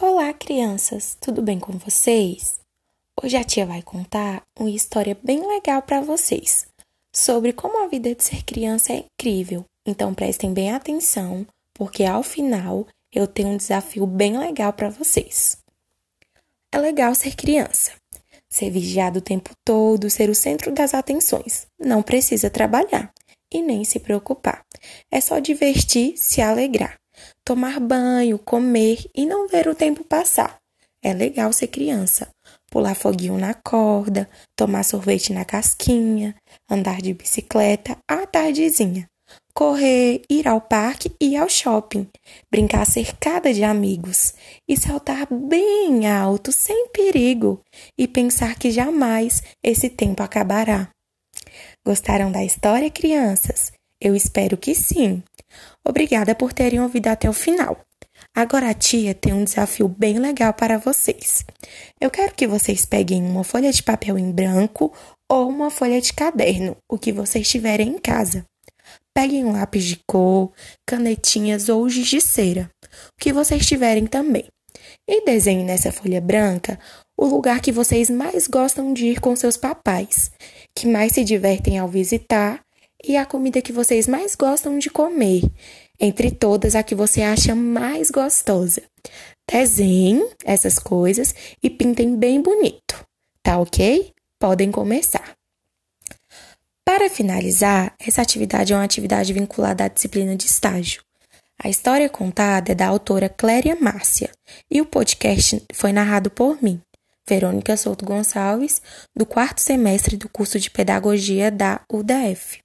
Olá, crianças! Tudo bem com vocês? Hoje a tia vai contar uma história bem legal para vocês sobre como a vida de ser criança é incrível. Então prestem bem atenção, porque ao final eu tenho um desafio bem legal para vocês. É legal ser criança, ser vigiado o tempo todo, ser o centro das atenções. Não precisa trabalhar e nem se preocupar. É só divertir, se alegrar tomar banho, comer e não ver o tempo passar. É legal ser criança. Pular foguinho na corda, tomar sorvete na casquinha, andar de bicicleta à tardezinha, correr, ir ao parque e ao shopping, brincar cercada de amigos e saltar bem alto sem perigo e pensar que jamais esse tempo acabará. Gostaram da história, crianças? Eu espero que sim. Obrigada por terem ouvido até o final. Agora a tia tem um desafio bem legal para vocês. Eu quero que vocês peguem uma folha de papel em branco ou uma folha de caderno, o que vocês tiverem em casa. Peguem um lápis de cor, canetinhas ou giz de cera, o que vocês tiverem também. E desenhem nessa folha branca o lugar que vocês mais gostam de ir com seus papais, que mais se divertem ao visitar e a comida que vocês mais gostam de comer, entre todas a que você acha mais gostosa. Desenhem essas coisas e pintem bem bonito, tá ok? Podem começar. Para finalizar, essa atividade é uma atividade vinculada à disciplina de estágio. A história contada é da autora Cléria Márcia e o podcast foi narrado por mim, Verônica Souto Gonçalves, do quarto semestre do curso de Pedagogia da UDF.